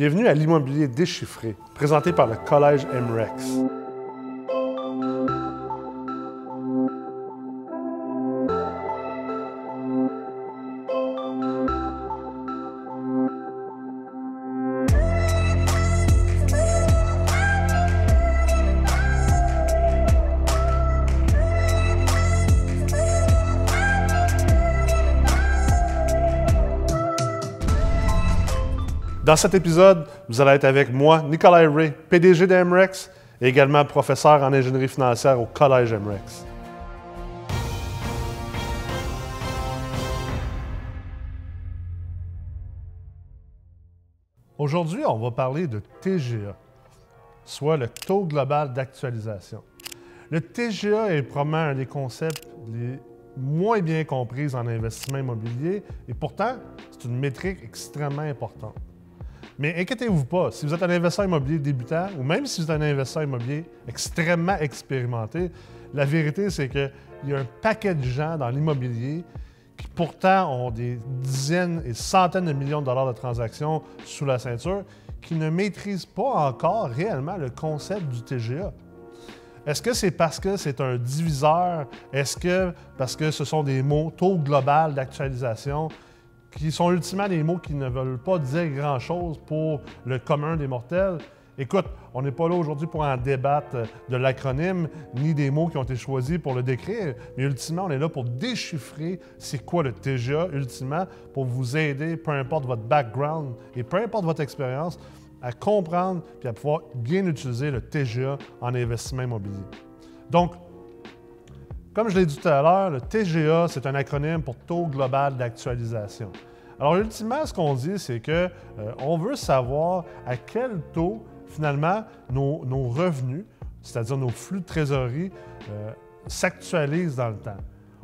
Bienvenue à l'immobilier déchiffré, présenté par le Collège MREX. Dans cet épisode, vous allez être avec moi, Nicolas Ray, PDG de MREX et également professeur en ingénierie financière au Collège MREX. Aujourd'hui, on va parler de TGA, soit le taux global d'actualisation. Le TGA est probablement un des concepts les moins bien compris en investissement immobilier et pourtant, c'est une métrique extrêmement importante. Mais inquiétez-vous pas, si vous êtes un investisseur immobilier débutant ou même si vous êtes un investisseur immobilier extrêmement expérimenté, la vérité, c'est qu'il y a un paquet de gens dans l'immobilier qui pourtant ont des dizaines et centaines de millions de dollars de transactions sous la ceinture qui ne maîtrisent pas encore réellement le concept du TGA. Est-ce que c'est parce que c'est un diviseur? Est-ce que parce que ce sont des mots taux global d'actualisation? Qui sont ultimement des mots qui ne veulent pas dire grand-chose pour le commun des mortels. Écoute, on n'est pas là aujourd'hui pour en débattre de l'acronyme ni des mots qui ont été choisis pour le décrire, mais ultimement, on est là pour déchiffrer c'est quoi le TGA, ultimement, pour vous aider, peu importe votre background et peu importe votre expérience, à comprendre et à pouvoir bien utiliser le TGA en investissement immobilier. Donc, comme je l'ai dit tout à l'heure, le TGA, c'est un acronyme pour Taux global d'actualisation. Alors, ultimement, ce qu'on dit, c'est qu'on euh, veut savoir à quel taux, finalement, nos, revenus, c'est-à-dire nos flux de trésorerie, euh, s'actualisent dans le temps.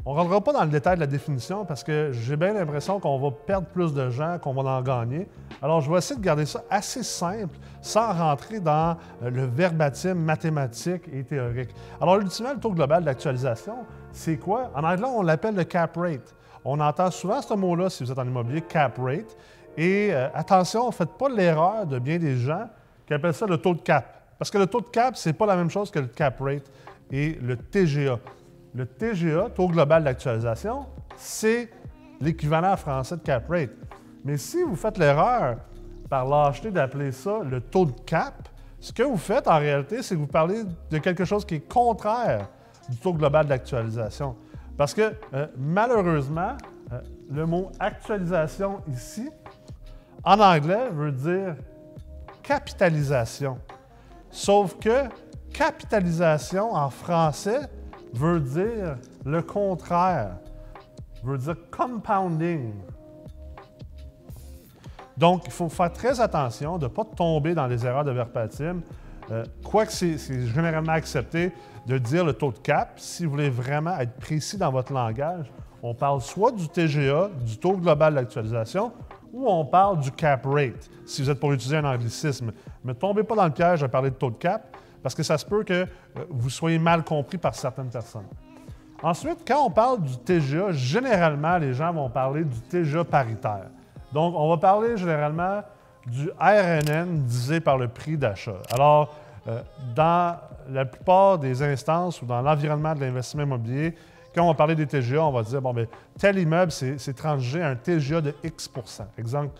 On ne rentrera pas dans le détail de la définition parce que j'ai bien l'impression qu'on va perdre plus de gens qu'on va en gagner. Alors, je vais essayer de garder ça assez simple sans rentrer dans euh, le verbatim mathématique et théorique. Alors, ultimement, le taux global d'actualisation, c'est quoi? En anglais, on l'appelle le cap rate. On entend souvent ce mot-là si vous êtes en immobilier, cap rate. Et euh, attention, ne faites pas l'erreur de bien des gens qui appellent ça le taux de cap. Parce que le taux de cap, ce n'est pas la même chose que le cap rate et le TGA. Le TGA, taux global d'actualisation, c'est l'équivalent français de cap rate. Mais si vous faites l'erreur par lâcheté d'appeler ça le taux de cap, ce que vous faites en réalité, c'est que vous parlez de quelque chose qui est contraire du taux global d'actualisation. Parce que euh, malheureusement, euh, le mot actualisation ici, en anglais, veut dire capitalisation. Sauf que capitalisation en français veut dire le contraire, veut dire compounding. Donc, il faut faire très attention de ne pas tomber dans les erreurs de verbatim. Euh, quoique c'est généralement accepté de dire le taux de cap, si vous voulez vraiment être précis dans votre langage, on parle soit du TGA, du taux global d'actualisation, ou on parle du cap rate, si vous êtes pour utiliser un anglicisme. Mais ne tombez pas dans le piège de parler de taux de cap, parce que ça se peut que euh, vous soyez mal compris par certaines personnes. Ensuite, quand on parle du TGA, généralement, les gens vont parler du TGA paritaire. Donc, on va parler généralement du RNN divisé par le prix d'achat. Alors, euh, dans la plupart des instances ou dans l'environnement de l'investissement immobilier, quand on va parler des TGA, on va dire, bon, bien, tel immeuble, c'est transgé à un TGA de X Exemple,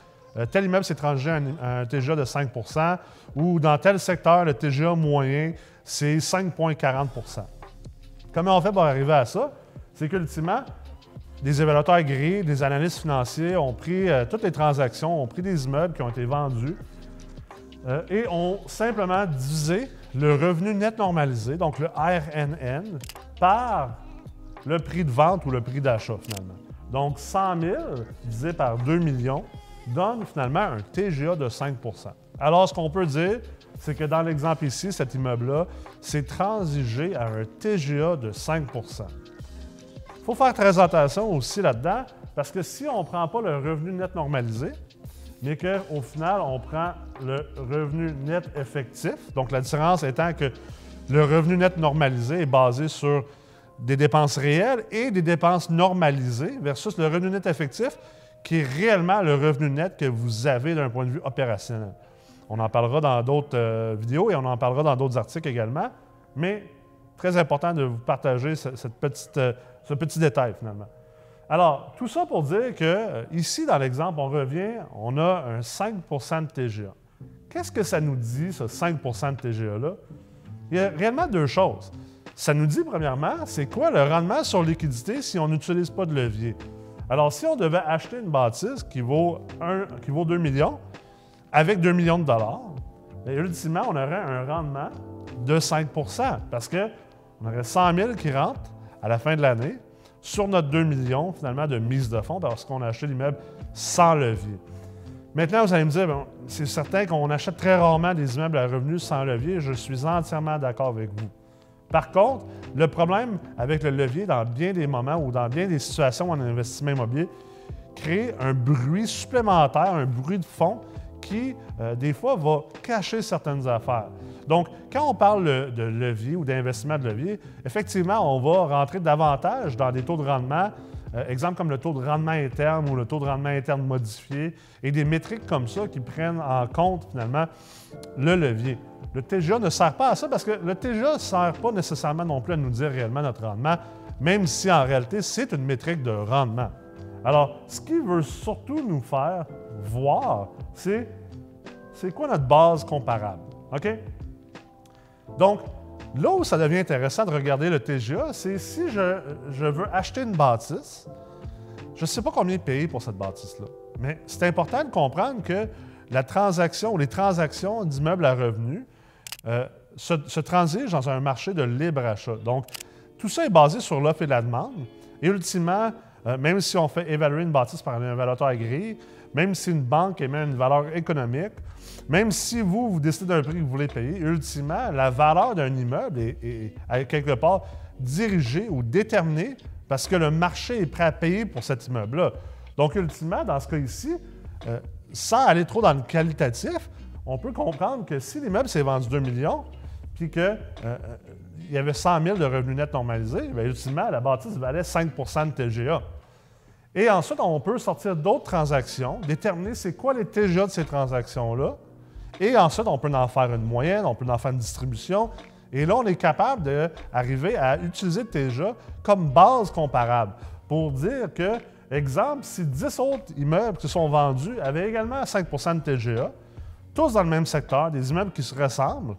tel immeuble s'est transgé à un, TGA de 5% ou dans tel secteur, le TGA moyen, c'est 5,40% Comment on fait pour arriver à ça? C'est qu'ultimement, des évaluateurs agréés, des analystes financiers ont pris euh, toutes les transactions, ont pris des immeubles qui ont été vendus euh, et ont simplement divisé le revenu net normalisé, donc le RNN, par le prix de vente ou le prix d'achat finalement. Donc 100 000 divisé par 2 millions, donne finalement un TGA de 5% Alors, ce qu'on peut dire, c'est que dans l'exemple ici, cet immeuble-là, c'est transigé à un TGA de 5 Il faut faire très attention aussi là-dedans, parce que si on ne prend pas le revenu net normalisé, mais qu'au final, on prend le revenu net effectif, donc la différence étant que le revenu net normalisé est basé sur des dépenses réelles et des dépenses normalisées versus le revenu net effectif qui est réellement le revenu net que vous avez d'un point de vue opérationnel. On en parlera dans d'autres euh, vidéos et on en parlera dans d'autres articles également. Mais très important de vous partager cette petite, euh, ce petit détail finalement. Alors, tout ça pour dire que euh, ici, dans l'exemple, on revient, on a un 5% de TGA. Qu'est-ce que ça nous dit, ce 5% de TGA-là? Il y a réellement deux choses. Ça nous dit, premièrement, c'est quoi le rendement sur liquidité si on n'utilise pas de levier? Alors, si on devait acheter une bâtisse qui vaut, qui vaut 2 millions, avec 2 millions de dollars, bien, ultimement, on aurait un rendement de 5% parce qu'on aurait 100 000 qui rentrent à la fin de l'année sur notre 2 millions, finalement, de mise de fonds parce qu'on a acheté l'immeuble sans levier. Maintenant, vous allez me dire, c'est certain qu'on achète très rarement des immeubles à revenus sans levier. Je suis entièrement d'accord avec vous. Par contre, le problème avec le levier dans bien des moments ou dans bien des situations en investissement immobilier, crée un bruit supplémentaire, un bruit de fond qui, euh, des fois, va cacher certaines affaires. Donc, quand on parle de levier ou d'investissement de levier, effectivement, on va rentrer davantage dans des taux de rendement, euh, exemple comme le taux de rendement interne ou le taux de rendement interne modifié, et des métriques comme ça qui prennent en compte finalement le levier. Le TGA ne sert pas à ça parce que le TGA ne sert pas nécessairement non plus à nous dire réellement notre rendement, même si en réalité c'est une métrique de rendement. Alors, ce qu'il veut surtout nous faire voir, c'est c'est quoi notre base comparable. OK? Donc, là où ça devient intéressant de regarder le TGA, c'est si je, veux acheter une bâtisse, je ne sais pas combien payer pour cette bâtisse-là. Mais c'est important de comprendre que la transaction ou les transactions d'immeubles à revenus euh, se, transigent dans un marché de libre achat. Donc, tout ça est basé sur l'offre et la demande. Et ultimement, euh, même si on fait évaluer une bâtisse par un évaluateur agréé, même si une banque émet une valeur économique, même si vous, vous décidez d'un prix que vous voulez payer, ultimement, la valeur d'un immeuble est, quelque part dirigée ou déterminée parce que le marché est prêt à payer pour cet immeuble-là. Donc, ultimement, dans ce cas ici, euh, sans aller trop dans le qualitatif, on peut comprendre que si l'immeuble s'est vendu 2 millions, puis qu'il euh, euh, y avait 100 000 de revenus nets normalisés, bien, ultimement, la bâtisse valait 5% de TGA. Et ensuite, on peut sortir d'autres transactions, déterminer c'est quoi les TGA de ces transactions-là. Et ensuite, on peut en faire une moyenne, on peut en faire une distribution. Et là, on est capable d'arriver à utiliser le TGA comme base comparable pour dire que, exemple, si 10 autres immeubles qui sont vendus avaient également 5% de TGA, tous dans le même secteur, des immeubles qui se ressemblent,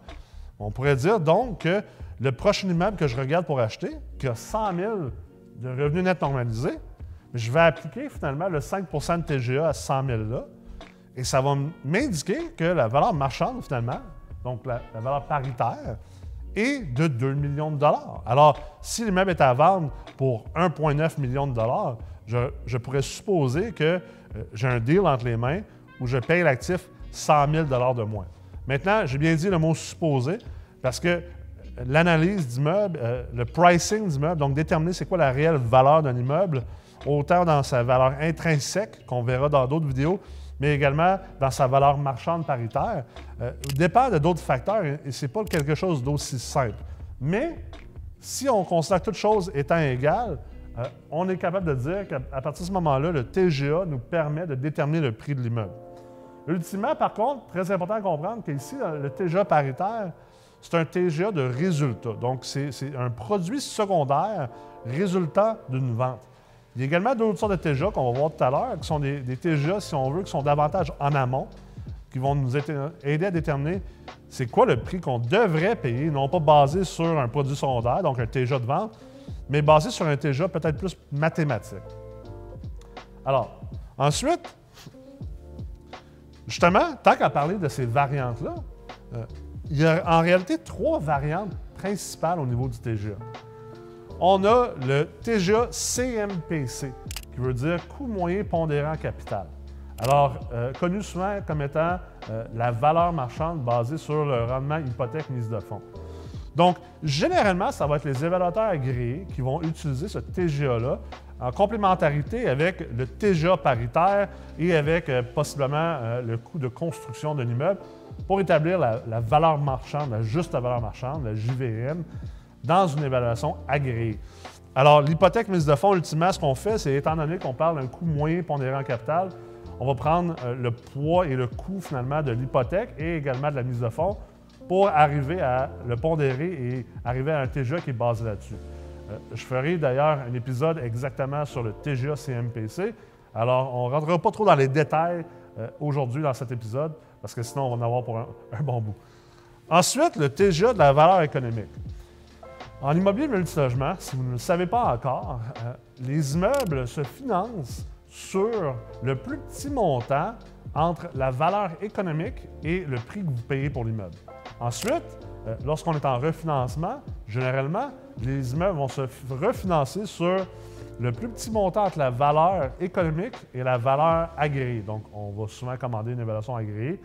on pourrait dire donc que le prochain immeuble que je regarde pour acheter, qui a 100 000 de revenus nets normalisés, je vais appliquer finalement le 5 de TGA à 100 000 là, et ça va m'indiquer que la valeur marchande finalement, donc la, valeur paritaire, est de 2 millions de dollars. Alors, si l'immeuble est à vendre pour 1,9 million de dollars, je, pourrais supposer que euh, j'ai un deal entre les mains où je paye l'actif 100 000 dollars de moins. Maintenant, j'ai bien dit le mot supposé parce que l'analyse d'immeuble, euh, le pricing d'immeuble, donc déterminer c'est quoi la réelle valeur d'un immeuble, autant dans sa valeur intrinsèque, qu'on verra dans d'autres vidéos, mais également dans sa valeur marchande paritaire, euh, dépend de d'autres facteurs et ce n'est pas quelque chose d'aussi simple. Mais si on considère toutes choses étant égales, euh, on est capable de dire qu'à partir de ce moment-là, le TGA nous permet de déterminer le prix de l'immeuble. Ultimement, par contre, très important à comprendre qu'ici, le TGA paritaire, c'est un TGA de résultat. Donc, c'est un produit secondaire résultant d'une vente. Il y a également d'autres sortes de TGA qu'on va voir tout à l'heure, qui sont des, TGA, si on veut, qui sont davantage en amont, qui vont nous aider à déterminer c'est quoi le prix qu'on devrait payer, non pas basé sur un produit secondaire, donc un TGA de vente, mais basé sur un TGA peut-être plus mathématique. Alors, ensuite, justement, tant qu'à parler de ces variantes-là, euh, il y a en réalité trois variantes principales au niveau du TGA on a le TGA CMPC, qui veut dire coût moyen pondérant capital. Alors, euh, connu souvent comme étant euh, la valeur marchande basée sur le rendement hypothèque mise de fonds. Donc, généralement, ça va être les évaluateurs agréés qui vont utiliser ce TGA-là en complémentarité avec le TGA paritaire et avec euh, possiblement le coût de construction d'un immeuble pour établir la, valeur marchande, la juste valeur marchande, la JVM, dans une évaluation agréée. Alors, l'hypothèque mise de fonds, ultimement, ce qu'on fait, c'est étant donné qu'on parle d'un coût moyen pondérant capital, on va prendre euh, le poids et le coût finalement de l'hypothèque et également de la mise de fonds pour arriver à le pondérer et arriver à un TGA qui est basé là-dessus. Euh, je ferai d'ailleurs un épisode exactement sur le TGA CMPC. Alors, on ne rentrera pas trop dans les détails euh, aujourd'hui dans cet épisode, parce que sinon, on va en avoir pour un, bon bout. Ensuite, le TGA de la valeur économique. En immobilier multilogement, si vous ne le savez pas encore, euh, les immeubles se financent sur le plus petit montant entre la valeur économique et le prix que vous payez pour l'immeuble. Ensuite, lorsqu'on est en refinancement, généralement, les immeubles vont se refinancer sur le plus petit montant entre la valeur économique et la valeur agréée. Donc, on va souvent commander une évaluation agréée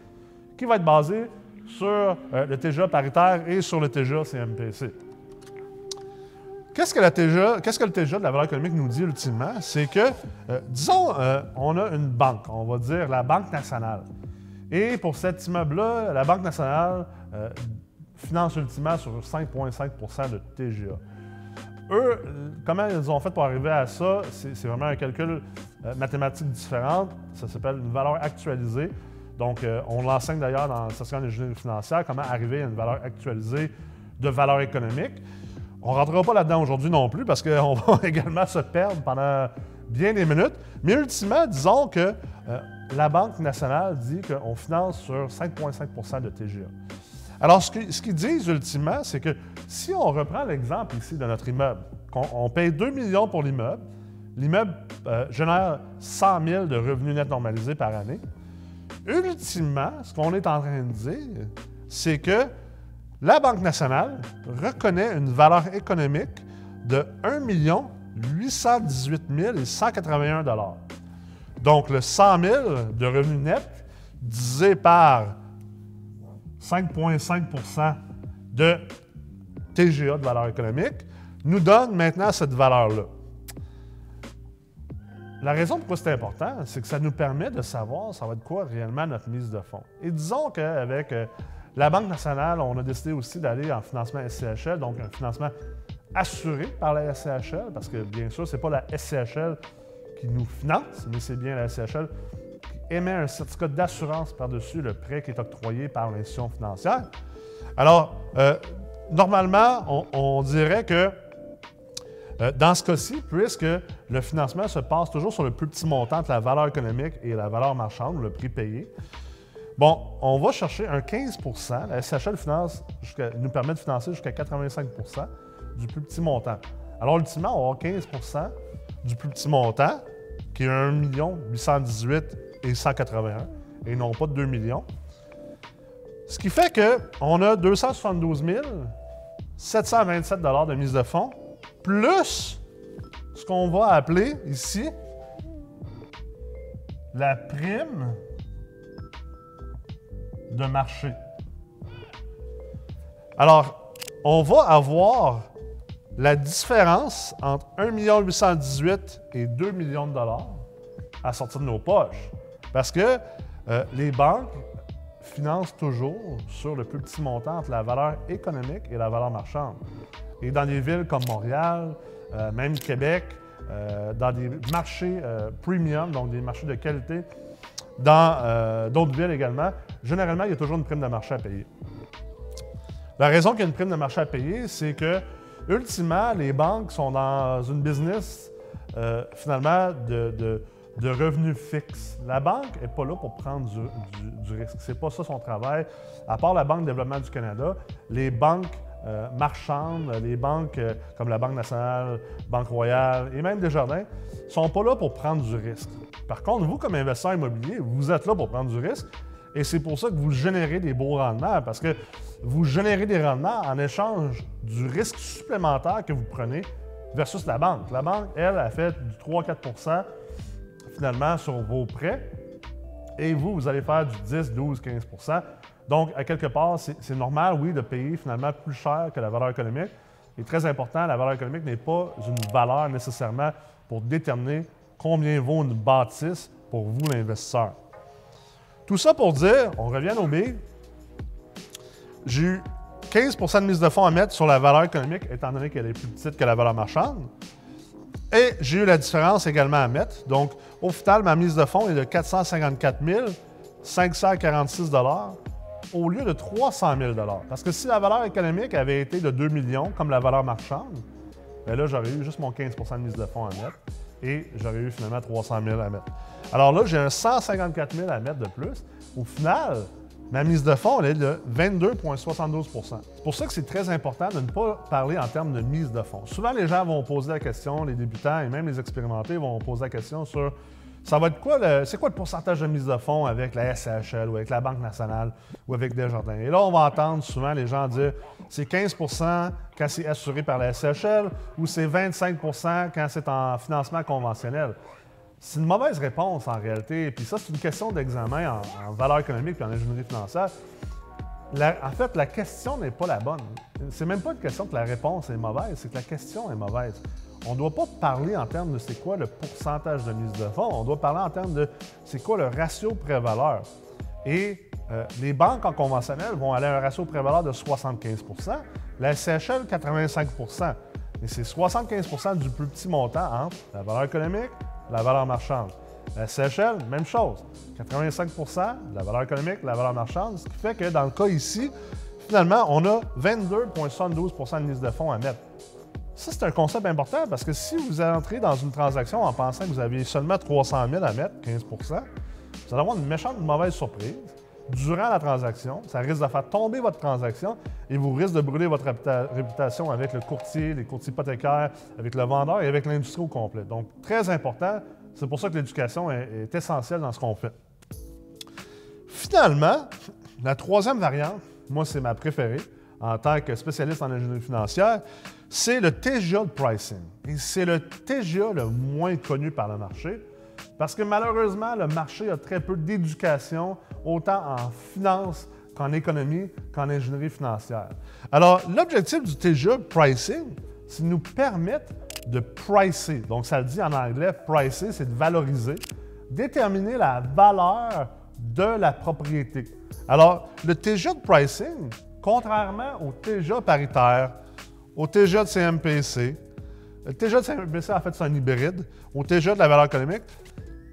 qui va être basée sur euh, le TGA paritaire et sur le TGA CMPC. Qu'est-ce que, le TGA de la valeur économique nous dit ultimement? C'est que, euh, disons, on a une banque, on va dire la Banque nationale. Et pour cet immeuble-là, la Banque nationale finance ultimement sur 5,5% de TGA. Eux, comment ils ont fait pour arriver à ça? C'est vraiment un calcul euh, mathématique différent. Ça s'appelle une valeur actualisée. Donc, euh, on l'enseigne d'ailleurs dans la session d'ingénierie financière, comment arriver à une valeur actualisée de valeur économique. On ne rentrera pas là-dedans aujourd'hui non plus parce qu'on va également se perdre pendant bien des minutes. Mais ultimement, disons que euh, la Banque nationale dit qu'on finance sur 5,5% de TGA. Alors, ce qu'ils disent ultimement, c'est que si on reprend l'exemple ici de notre immeuble, qu'on paye 2 millions pour l'immeuble, l'immeuble euh, génère 100 000 de revenus nets normalisés par année. Ultimement, ce qu'on est en train de dire, c'est que la Banque nationale reconnaît une valeur économique de 1 818 181 Donc, le 100 000 de revenus nets divisé par 5,5% de TGA de valeur économique, nous donne maintenant cette valeur-là. La raison pourquoi c'est important, c'est que ça nous permet de savoir ça va être quoi réellement notre mise de fonds. Et disons qu'avec euh, la Banque nationale, on a décidé aussi d'aller en financement SCHL, donc un financement assuré par la SCHL, parce que bien sûr, ce n'est pas la SCHL qui nous finance, mais c'est bien la SCHL émet un certificat d'assurance par-dessus le prêt qui est octroyé par l'institution financière. Alors, euh, normalement, on, dirait que euh, dans ce cas-ci, puisque le financement se passe toujours sur le plus petit montant entre la valeur économique et la valeur marchande, le prix payé, bon, on va chercher un 15% La SHL finance nous permet de financer jusqu'à 85% du plus petit montant. Alors, ultimement, on va avoir 15% du plus petit montant, qui est 1 818 et 181 et non pas de 2 millions. Ce qui fait qu'on a 272 727 de mise de fonds, plus ce qu'on va appeler ici la prime de marché. Alors, on va avoir la différence entre 1 818 et 2 millions de dollars à sortir de nos poches. Parce que euh, les banques financent toujours sur le plus petit montant entre la valeur économique et la valeur marchande. Et dans des villes comme Montréal, euh, même Québec, euh, dans des marchés premium, donc des marchés de qualité, dans d'autres villes également, généralement, il y a toujours une prime de marché à payer. La raison qu'il y a une prime de marché à payer, c'est que, ultimement, les banques sont dans une business, finalement, de de revenus fixes. La banque n'est pas là pour prendre du, risque. Ce n'est pas ça son travail. À part la Banque de développement du Canada, les banques euh, marchandes, les banques euh, comme la Banque nationale, Banque royale et même Desjardins ne sont pas là pour prendre du risque. Par contre, vous, comme investisseur immobilier, vous êtes là pour prendre du risque et c'est pour ça que vous générez des beaux rendements parce que vous générez des rendements en échange du risque supplémentaire que vous prenez versus la banque. La banque, elle, a fait du 3-4 finalement sur vos prêts. Et vous, vous allez faire du 10, 12, 15 Donc, à quelque part, c'est normal, oui, de payer finalement plus cher que la valeur économique. Et très important, la valeur économique n'est pas une valeur nécessairement pour déterminer combien vaut une bâtisse pour vous, l'investisseur. Tout ça pour dire, on revient au B. J'ai eu 15 de mise de fonds à mettre sur la valeur économique, étant donné qu'elle est plus petite que la valeur marchande. Et j'ai eu la différence également à mettre. Donc, au final, ma mise de fonds est de 454 546 au lieu de 300 000 Parce que si la valeur économique avait été de 2 millions, comme la valeur marchande, bien là, j'aurais eu juste mon 15% de mise de fonds à mettre et j'aurais eu finalement 300 000 à mettre. Alors là, j'ai un 154 000 à mettre de plus. Au final, ma mise de fonds, elle est de 22,72% C'est pour ça que c'est très important de ne pas parler en termes de mise de fonds. Souvent, les gens vont poser la question, les débutants et même les expérimentés vont poser la question sur ça c'est quoi le pourcentage de mise de fonds avec la SHL ou avec la Banque nationale ou avec Desjardins? Et là, on va entendre souvent les gens dire c'est 15% quand c'est assuré par la SHL ou c'est 25% quand c'est en financement conventionnel? C'est une mauvaise réponse en réalité. Puis ça, c'est une question d'examen en, valeur économique et en ingénierie financière. en fait, la question n'est pas la bonne. C'est même pas une question que la réponse est mauvaise, c'est que la question est mauvaise on ne doit pas parler en termes de c'est quoi le pourcentage de mise de fonds, on doit parler en termes de c'est quoi le ratio pré-valeur. Et euh, les banques en conventionnel vont aller à un ratio pré-valeur de 75% la CHL 85% Et c'est 75% du plus petit montant entre la valeur économique la valeur marchande. La CHL, même chose. 85% la valeur économique, la valeur marchande, ce qui fait que dans le cas ici, finalement, on a 22,72% de mise de fonds à mettre. Ça, c'est un concept important parce que si vous entrez dans une transaction en pensant que vous avez seulement 300 000 à mettre, 15% vous allez avoir une méchante mauvaise surprise durant la transaction. Ça risque de faire tomber votre transaction et vous risquez de brûler votre réputation avec le courtier, les courtiers hypothécaires, avec le vendeur et avec l'industrie au complet. Donc, très important. C'est pour ça que l'éducation est, essentielle dans ce qu'on fait. Finalement, la troisième variante, moi, c'est ma préférée en tant que spécialiste en ingénierie financière, c'est le TGA de pricing. Et c'est le TGA le moins connu par le marché parce que malheureusement, le marché a très peu d'éducation, autant en finance qu'en économie, qu'en ingénierie financière. Alors, l'objectif du TGA pricing, c'est de nous permettre de pricer. Donc, ça le dit en anglais, pricer, c'est de valoriser, déterminer la valeur de la propriété. Alors, le TGA de pricing, contrairement au TGA paritaire, au TGA de CMPC, le TGA de CMPC, en fait, c'est un hybride. Au TGA de la valeur économique,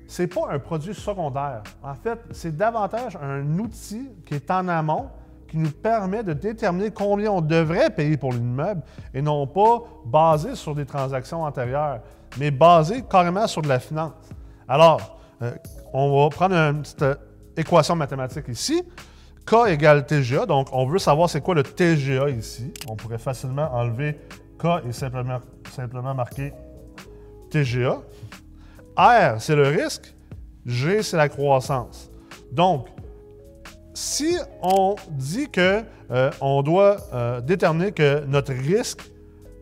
ce n'est pas un produit secondaire. En fait, c'est davantage un outil qui est en amont qui nous permet de déterminer combien on devrait payer pour l'immeuble et non pas basé sur des transactions antérieures, mais basé carrément sur de la finance. Alors, euh, on va prendre une petite euh, équation mathématique ici. K égale TGA. Donc, on veut savoir c'est quoi le TGA ici. On pourrait facilement enlever K et simplement, simplement marquer TGA. R, c'est le risque. G, c'est la croissance. Donc, si on dit que euh, on doit euh, déterminer que notre risque,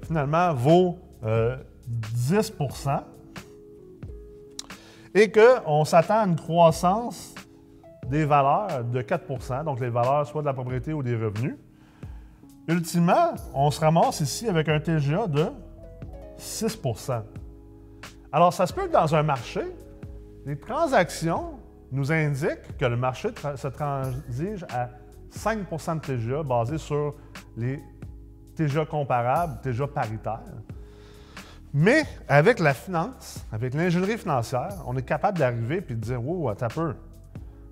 finalement, vaut 10% euh, et qu'on s'attend à une croissance des valeurs de 4% donc les valeurs soit de la propriété ou des revenus. Ultimement, on se ramasse ici avec un TGA de 6 Alors, ça se peut que dans un marché, les transactions nous indiquent que le marché se transige à 5% de TGA basé sur les TGA comparables, TGA paritaires. Mais avec la finance, avec l'ingénierie financière, on est capable d'arriver et de dire Wow, un peu,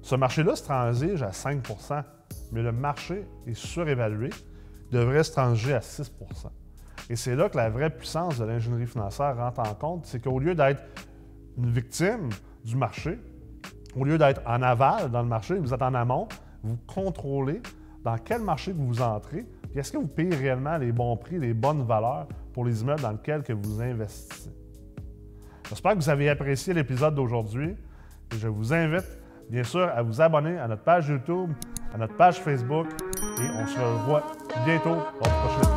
ce marché-là se transige à 5% mais le marché est surévalué, devrait se transiger à 6 Et c'est là que la vraie puissance de l'ingénierie financière rentre en compte, c'est qu'au lieu d'être une victime du marché, au lieu d'être en aval dans le marché, vous êtes en amont, vous contrôlez dans quel marché vous entrez, et est-ce que vous payez réellement les bons prix, les bonnes valeurs pour les immeubles dans lesquels que vous investissez? J'espère que vous avez apprécié l'épisode d'aujourd'hui je vous invite bien sûr, à vous abonner à notre page YouTube, à notre page Facebook et on se revoit bientôt dans le prochain.